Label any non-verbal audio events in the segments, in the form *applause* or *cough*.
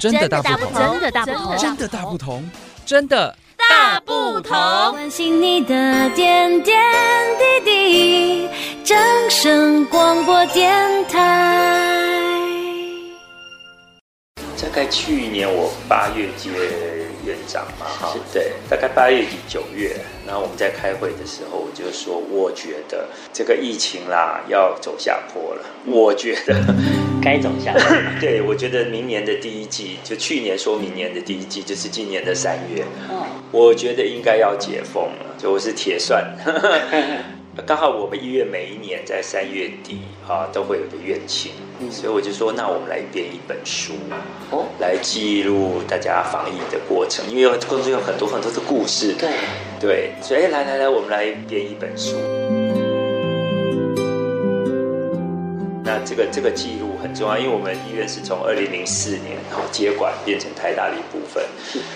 真的大不同，真的大不同，真的大不同，真的大不同。关心你的点点滴滴，掌声广播电台。大概去年我八月接院长嘛，哈，对，大概八月底九月，然后我们在开会的时候，我就说，我觉得这个疫情啦要走下坡了，我觉得 *laughs* 该走下坡。*coughs* 对，我觉得明年的第一季，就去年说明年的第一季，就是今年的三月，我觉得应该要解封了，就我是铁算。*laughs* *laughs* 刚好我们医院每一年在三月底啊都会有个院庆，嗯，所以我就说，那我们来编一本书，哦，来记录大家防疫的过程，因为当中有很多很多的故事，对对，所以来来来，我们来编一本书。那这个这个记录很重要，因为我们医院是从二零零四年然后接管变成台大的一部分，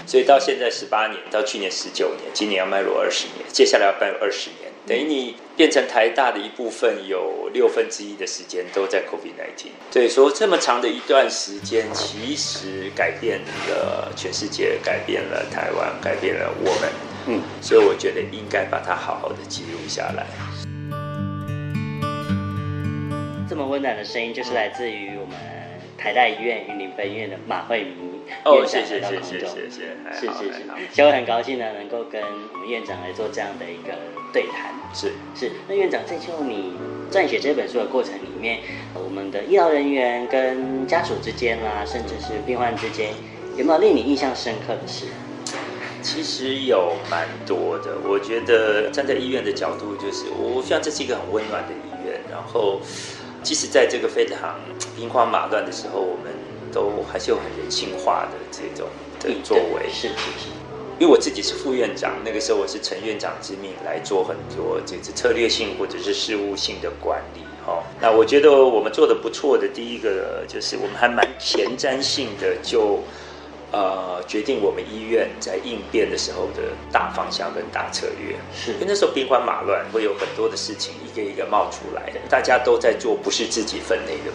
所以到现在十八年，到去年十九年，今年要迈入二十年，接下来要迈入二十年。等于你变成台大的一部分，有六分之一的时间都在 COVID-19。对，说这么长的一段时间，其实改变了全世界，改变了台湾，改变了我们。嗯，所以我觉得应该把它好好的记录下来。这么温暖的声音，就是来自于我们台大医院云林分院的马惠明。哦，谢谢谢谢谢谢，谢谢，是是是，所以我很高兴呢，能够跟我们院长来做这样的一个对谈。是是，那院长在就你撰写这本书的过程里面，我们的医疗人员跟家属之间啦，甚至是病患之间，有没有令你印象深刻的事？其实有蛮多的，我觉得站在医院的角度，就是我希望这是一个很温暖的医院，然后即使在这个非常兵荒马乱的时候，我们。都还是有很人性化的这种的作为，是是是。因为我自己是副院长，那个时候我是陈院长之命来做很多这个策略性或者是事务性的管理。哈，那我觉得我们做的不错的第一个就是我们还蛮前瞻性的，就呃决定我们医院在应变的时候的大方向跟大策略。是，因为那时候兵荒马乱，会有很多的事情一个一个冒出来的，大家都在做不是自己分内的。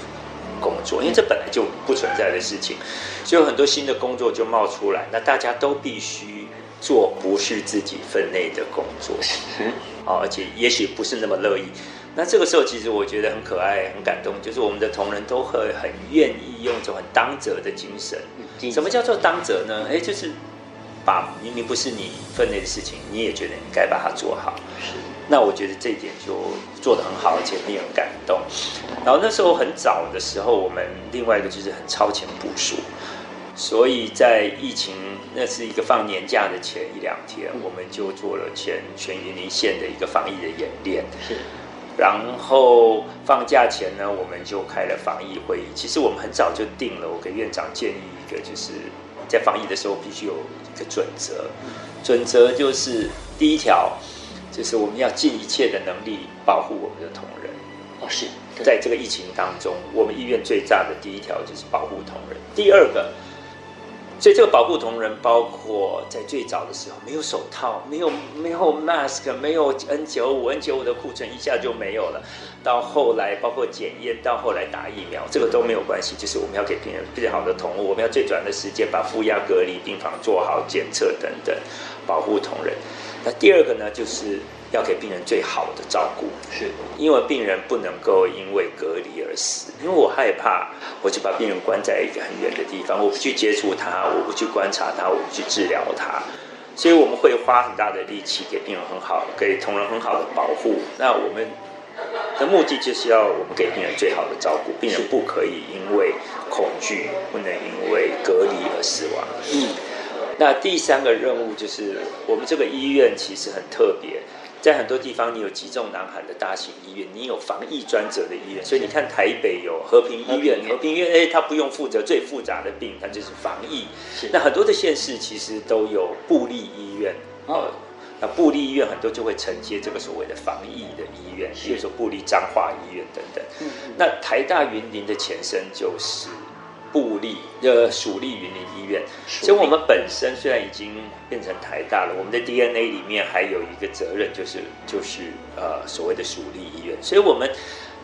工作，因为这本来就不存在的事情，所以有很多新的工作就冒出来。那大家都必须做不是自己分内的工作，而且也许不是那么乐意。那这个时候，其实我觉得很可爱、很感动，就是我们的同仁都会很愿意用一种很当责的精神。什么叫做当责呢？哎，就是把明明不是你分内的事情，你也觉得你该把它做好。那我觉得这一点就做得很好，而且令人感动。然后那时候很早的时候，我们另外一个就是很超前部署，所以在疫情那是一个放年假的前一两天，我们就做了全全云林县的一个防疫的演练。是，然后放假前呢，我们就开了防疫会议。其实我们很早就定了，我给院长建议一个，就是在防疫的时候必须有一个准则，准则就是第一条。就是我们要尽一切的能力保护我们的同仁。哦，是在这个疫情当中，我们医院最大的第一条就是保护同仁。第二个，所以这个保护同仁包括在最早的时候没有手套、没有没有 mask、没有 N 九五、N 九五的库存一下就没有了。到后来包括检验，到后来打疫苗，这个都没有关系。就是我们要给病人最好的同物，我们要最短的时间把负压隔离病房做好检测等等，保护同仁。那第二个呢，就是要给病人最好的照顾，是因为病人不能够因为隔离而死，因为我害怕，我就把病人关在一个很远的地方，我不去接触他，我不去观察他，我不去治疗他，所以我们会花很大的力气给病人很好，给同仁很好的保护。那我们的目的就是要我们给病人最好的照顾，病人不可以因为恐惧，不能因为隔离而死亡。嗯。那第三个任务就是，我们这个医院其实很特别，在很多地方你有急重难喊的大型医院，你有防疫专责的医院，所以你看台北有和平医院，和平医院哎，它不用负责最复杂的病，它就是防疫。那很多的县市其实都有布立医院，呃，那布立医院很多就会承接这个所谓的防疫的医院，比如说布立彰化医院等等。那台大云林的前身就是。部立呃，属立云林医院，所以我们本身虽然已经变成台大了，我们的 DNA 里面还有一个责任，就是就是呃所谓的属立医院，所以我们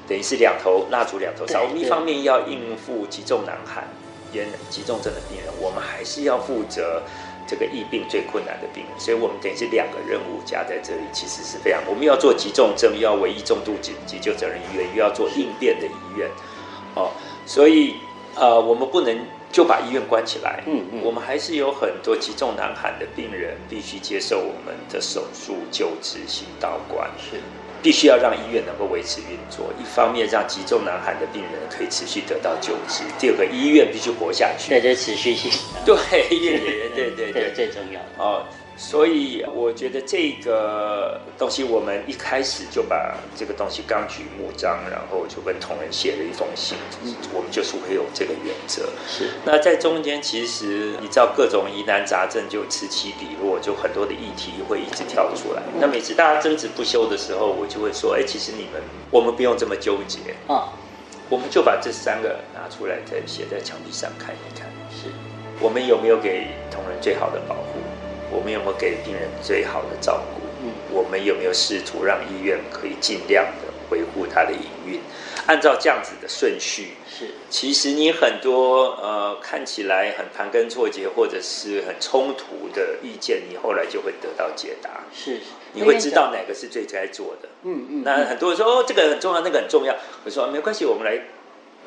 等于是两头蜡烛两头烧，我们一方面要应付急重难喊，严急重症的病人，我们还是要负责这个疫病最困难的病人，所以我们等于是两个任务加在这里，其实是非常，我们要做急重症，又要唯一重度急急救责任医院，又要做应变的医院，哦，所以呃，我们不能就把医院关起来，嗯嗯，我们还是有很多急重难喊的病人必须接受我们的手术、救治、行导管，是。必须要让医院能够维持运作，一方面让急重难喊的病人可以持续得到救治，第二个医院必须活下去。对，这持续性。对，医院也对对对，*laughs* 最重要哦。所以我觉得这个东西，我们一开始就把这个东西纲举目张，然后就跟同仁写了一封信。嗯，我们就是会有这个原则。是。那在中间，其实你知道各种疑难杂症就此起彼落，就很多的议题会一直跳出来。那每次大家争执不休的时候，我就会说：哎，其实你们我们不用这么纠结啊，我们就把这三个拿出来，再写在墙壁上看一看。是。我们有没有给同仁最好的保护？我们有没有给病人最好的照顾？嗯，我们有没有试图让医院可以尽量的维护它的营运？按照这样子的顺序，是，其实你很多呃看起来很盘根错节或者是很冲突的意见，你后来就会得到解答。是，你会知道哪个是最该做的。嗯嗯。那很多人说哦，这个很重要，那个很重要。我说没关系，我们来。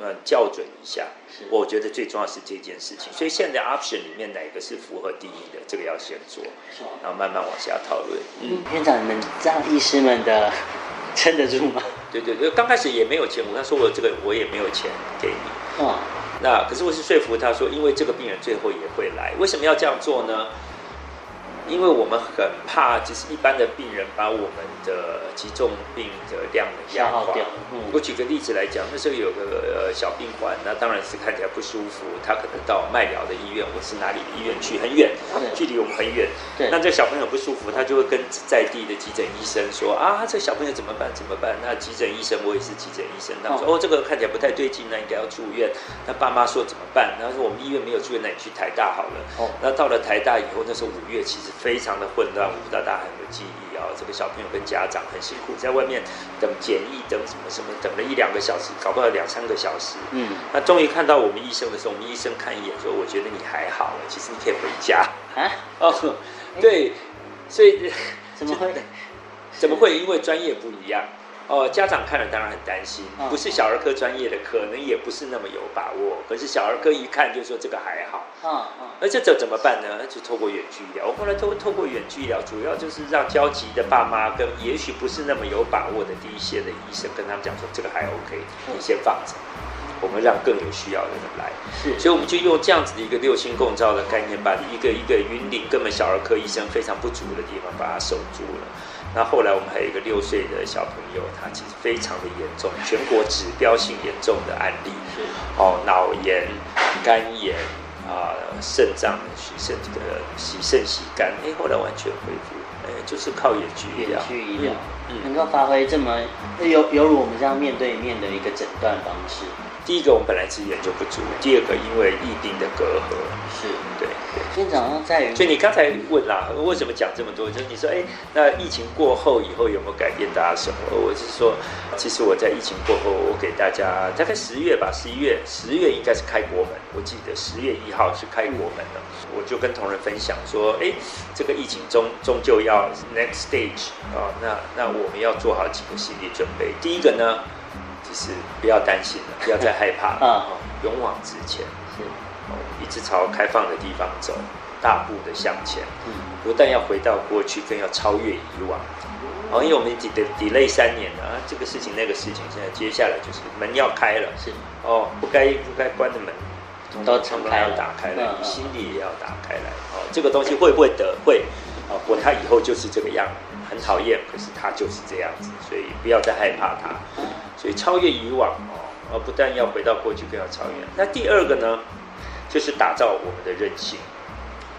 呃，校准一下，我觉得最重要是这件事情。所以现在 option 里面哪个是符合第一的，这个要先做，然后慢慢往下讨论。嗯，院长，你们这样医师们的撑得住吗？对对对，刚开始也没有钱，我跟他说我这个我也没有钱给你。哦，那可是我是说服他说，因为这个病人最后也会来，为什么要这样做呢？因为我们很怕，就是一般的病人把我们的急重病的量能压垮。嗯，我举个例子来讲，那时候有个呃小病患，那当然是看起来不舒服，他可能到麦寮的医院我是哪里的医院去，很远，距离我们很远。对，那这个小朋友不舒服，他就会跟在地的急诊医生说啊，这个小朋友怎么办？怎么办？那急诊医生，我也是急诊医生，他们说哦，这个看起来不太对劲，那应该要住院。那爸妈说怎么办？他说我们医院没有住院，那你去台大好了。哦，那到了台大以后，那时候五月，其实。非常的混乱，我不知道大家有没有记忆啊？这个小朋友跟家长很辛苦，在外面等检疫，等什么什么，等了一两个小时，搞不好两三个小时。嗯，那终于看到我们医生的时候，我们医生看一眼说：“我觉得你还好，其实你可以回家。”啊？*laughs* 哦，对，所以 *laughs* 怎么会？怎么会？因为专业不一样。哦，家长看了当然很担心，不是小儿科专业的，可能也不是那么有把握。可是小儿科一看就说这个还好，啊而且这怎么办呢？就透过远距医疗。我后来透透过远距医疗，主要就是让焦急的爸妈跟也许不是那么有把握的第一线的医生跟他们讲说这个还 OK，你先放着，我们让更有需要的人来。是，所以我们就用这样子的一个六星共照的概念，把一个一个云林根本小儿科医生非常不足的地方把它守住了。那后来我们还有一个六岁的小朋友，他其实非常的严重，全国指标性严重的案例，哦，脑炎、肝炎啊，肾脏洗肾这个洗肾洗肝，哎，后来完全恢复，哎，就是靠远距医疗，远距医疗，嗯，能够发挥这么犹犹如我们这样面对面的一个诊断方式。第一个，我们本来资源就不足；第二个，因为疫病的隔阂，是对。院长在于，所以你刚才问啦，为什么讲这么多？就是你说，哎，那疫情过后以后有没有改变大家什么？我是说，其实我在疫情过后，我给大家大概十月吧，十一月，十月应该是开国门。我记得十月一号是开国门的，我就跟同仁分享说，哎，这个疫情终终究要 next stage 啊，那那我们要做好几个心理准备。第一个呢？就是不要担心了，不要再害怕了，啊，勇往直前，是，一直朝开放的地方走，大步的向前，嗯，不但要回到过去，更要超越以往，哦，因为我们 delay 三年了啊，这个事情那个事情，现在接下来就是门要开了，是，哦，不该不该关的门，都全部要打开了，你心里也要打开来，哦，这个东西会不会得会，哦，不，他以后就是这个样，很讨厌，可是他就是这样子，所以不要再害怕他。所以超越以往哦，而不但要回到过去，更要超越。那第二个呢，就是打造我们的韧性，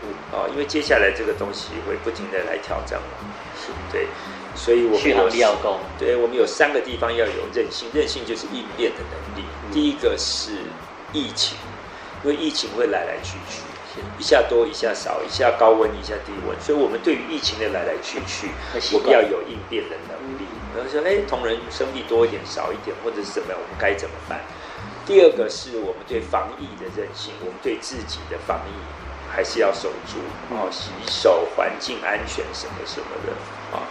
嗯，哦，因为接下来这个东西会不停的来挑战嘛，是，对，所以我们有要够，对，我们有三个地方要有韧性，韧性就是应变的能力。嗯、第一个是疫情，因为疫情会来来去去，一下多一下少，一下高温一下低温，所以我们对于疫情的来来去去，我们要有应变的能力。然后说，哎，同仁生病多一点、少一点，或者是怎么样，我们该怎么办？第二个是我们对防疫的韧性，我们对自己的防疫还是要守住哦，洗手、环境安全什么什么的啊。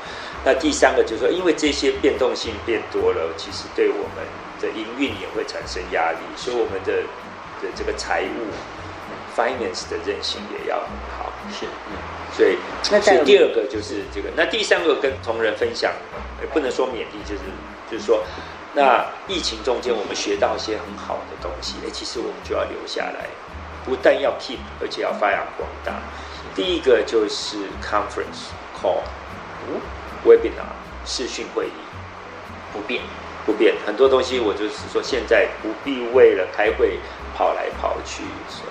那第三个就是说，因为这些变动性变多了，其实对我们的营运也会产生压力，所以我们的的这个财务 finance 的韧性也要很好。是，嗯，所以那所以第二个就是这个，那第三个跟同仁分享，不能说勉励，就是就是说。那疫情中间，我们学到一些很好的东西，哎，其实我们就要留下来，不但要 keep，而且要发扬光大。第一个就是 conference call，嗯，webinar 视讯会议，不变，不变。很多东西我就是说，现在不必为了开会跑来跑去，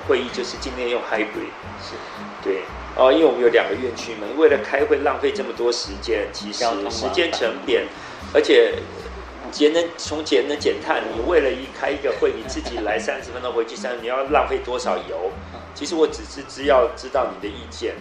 会议就是今天用 hybrid，是，对，哦，因为我们有两个院区嘛，为了开会浪费这么多时间，其实时间成本，而且。节能从节能减碳，你为了一开一个会，你自己来 *laughs* 三十分钟回去三，你要浪费多少油？其实我只是只要知道你的意见，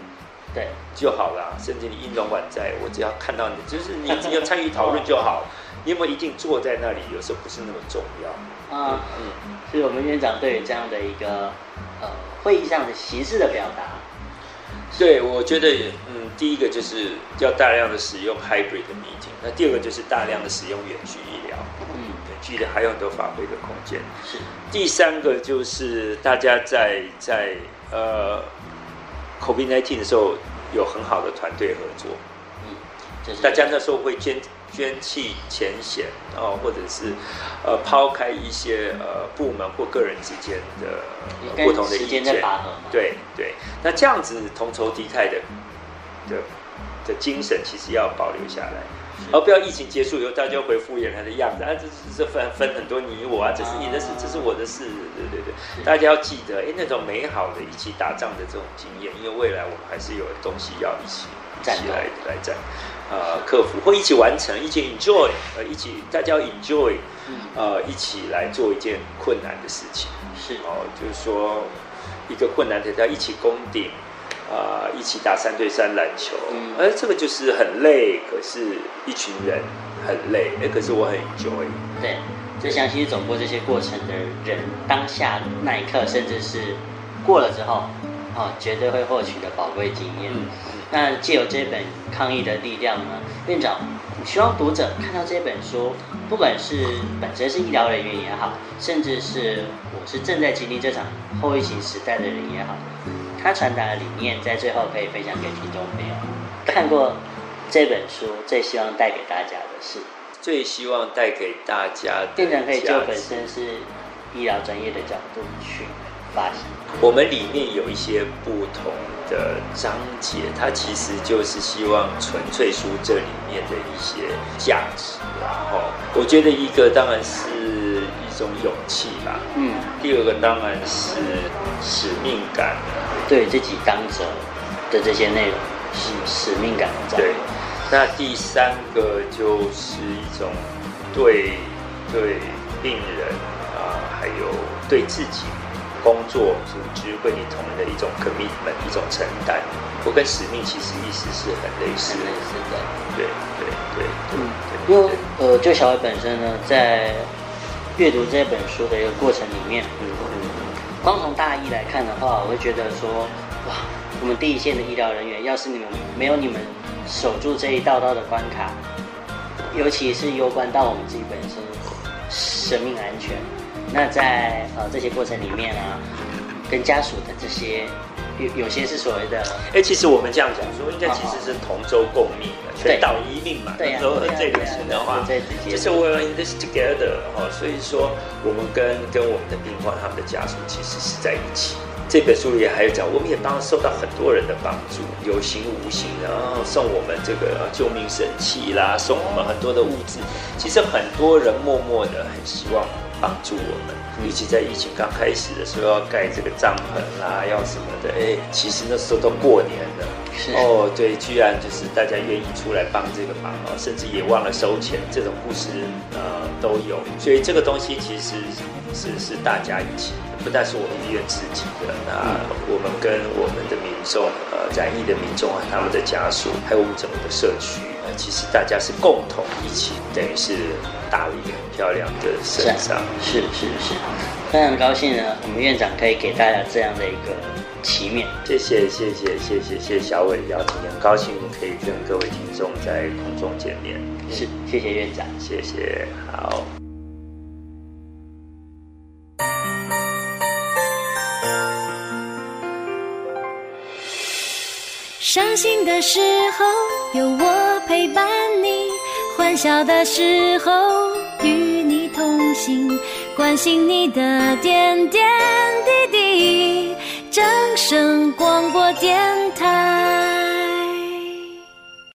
对就好了。甚至你音容宛在，我只要看到你，就是你 *laughs* 只要参与讨论就好。你有没有一定坐在那里？有时候不是那么重要啊。嗯，所以我们院长对于这样的一个呃会议上的形式的表达。对，我觉得，嗯，第一个就是要大量的使用 hybrid 的 meeting，那第二个就是大量的使用远距医疗，嗯，远距的还有很多发挥的空间。是，第三个就是大家在在呃 COVID-19 的时候有很好的团队合作，嗯，就是大家那时候会捐。捐弃前嫌哦，或者是呃抛开一些呃部门或个人之间的、呃、不同的意见，对对，那这样子同仇敌忾的的的精神其实要保留下来，而不要疫情结束以后大家回复原来的样子啊，这是这分分很多你我啊，这是你的事，这是我的事，对对对，大家要记得，哎，那种美好的一起打仗的这种经验，因为未来我们还是有东西要一起一起来来战。呃，克服或一起完成，一起 enjoy，呃，一起大家要 enjoy，呃，一起来做一件困难的事情。是哦，就是说一个困难的，大家一起攻顶，啊、呃，一起打三对三篮球，嗯，而这个就是很累，可是一群人很累，哎，可是我很 enjoy。对，就相信走过这些过程的人，当下那一刻，甚至是过了之后，哦，绝对会获取的宝贵经验。嗯那借由这本抗疫的力量呢，院长希望读者看到这本书，不管是本身是医疗人员也好，甚至是我是正在经历这场后疫情时代的人也好，他传达的理念在最后可以分享给听众朋友。看过这本书，最希望带给大家的是，最希望带给大家的，院长可以就本身是医疗专业的角度去发现。我们里面有一些不同。的章节，它其实就是希望纯粹书这里面的一些价值。然后，我觉得一个当然是一种勇气吧。嗯。第二个当然是使命感。对自己当责的这些内容是使命感。对。那第三个就是一种对对病人啊，还有对自己。工作组织为你同仁的一种 commitment，一种承担，我跟使命其实意思是很类似。的，是的，对对对，嗯，因为呃，就小伟本身呢，在阅读这本书的一个过程里面，嗯嗯，光从大意来看的话，我会觉得说，哇，我们第一线的医疗人员，要是你们没有你们守住这一道道的关卡，尤其是攸关到我们自己本身生命安全。那在呃这些过程里面啊，跟家属的这些有有些是所谓的，哎，其实我们这样讲说，应该其实是同舟共命的，全岛一命嘛。对，说这个词的话，就是 we're in this together 哦，所以说我们跟跟我们的病患他们的家属其实是在一起。这本书里还有讲，我们也帮受到很多人的帮助，有形无形的，然后送我们这个救命神器啦，送我们很多的物资。其实很多人默默的很希望。帮助我们，尤其在疫情刚开始的时候，要盖这个帐篷啦，要什么的，哎，其实那时候都过年了，是。哦，对，居然就是大家愿意出来帮这个忙哦，甚至也忘了收钱，这种故事呃都有，所以这个东西其实是是大家一起的，不但是我们医院自己的，那我们跟我们的民众，呃，染疫的民众啊，他们的家属，还有我们整个的社区，呃，其实大家是共同一起，等于是。打了一个很漂亮的身上。是是是，非常高兴呢，我们院长可以给大家这样的一个奇面，谢谢谢谢谢谢谢小伟邀请，很高兴可以跟各位听众在空中见面，是谢谢院长，谢谢好。伤心的时候有我陪伴你，欢笑的时候。与你同行，关心你的点点滴滴。掌声广播电台。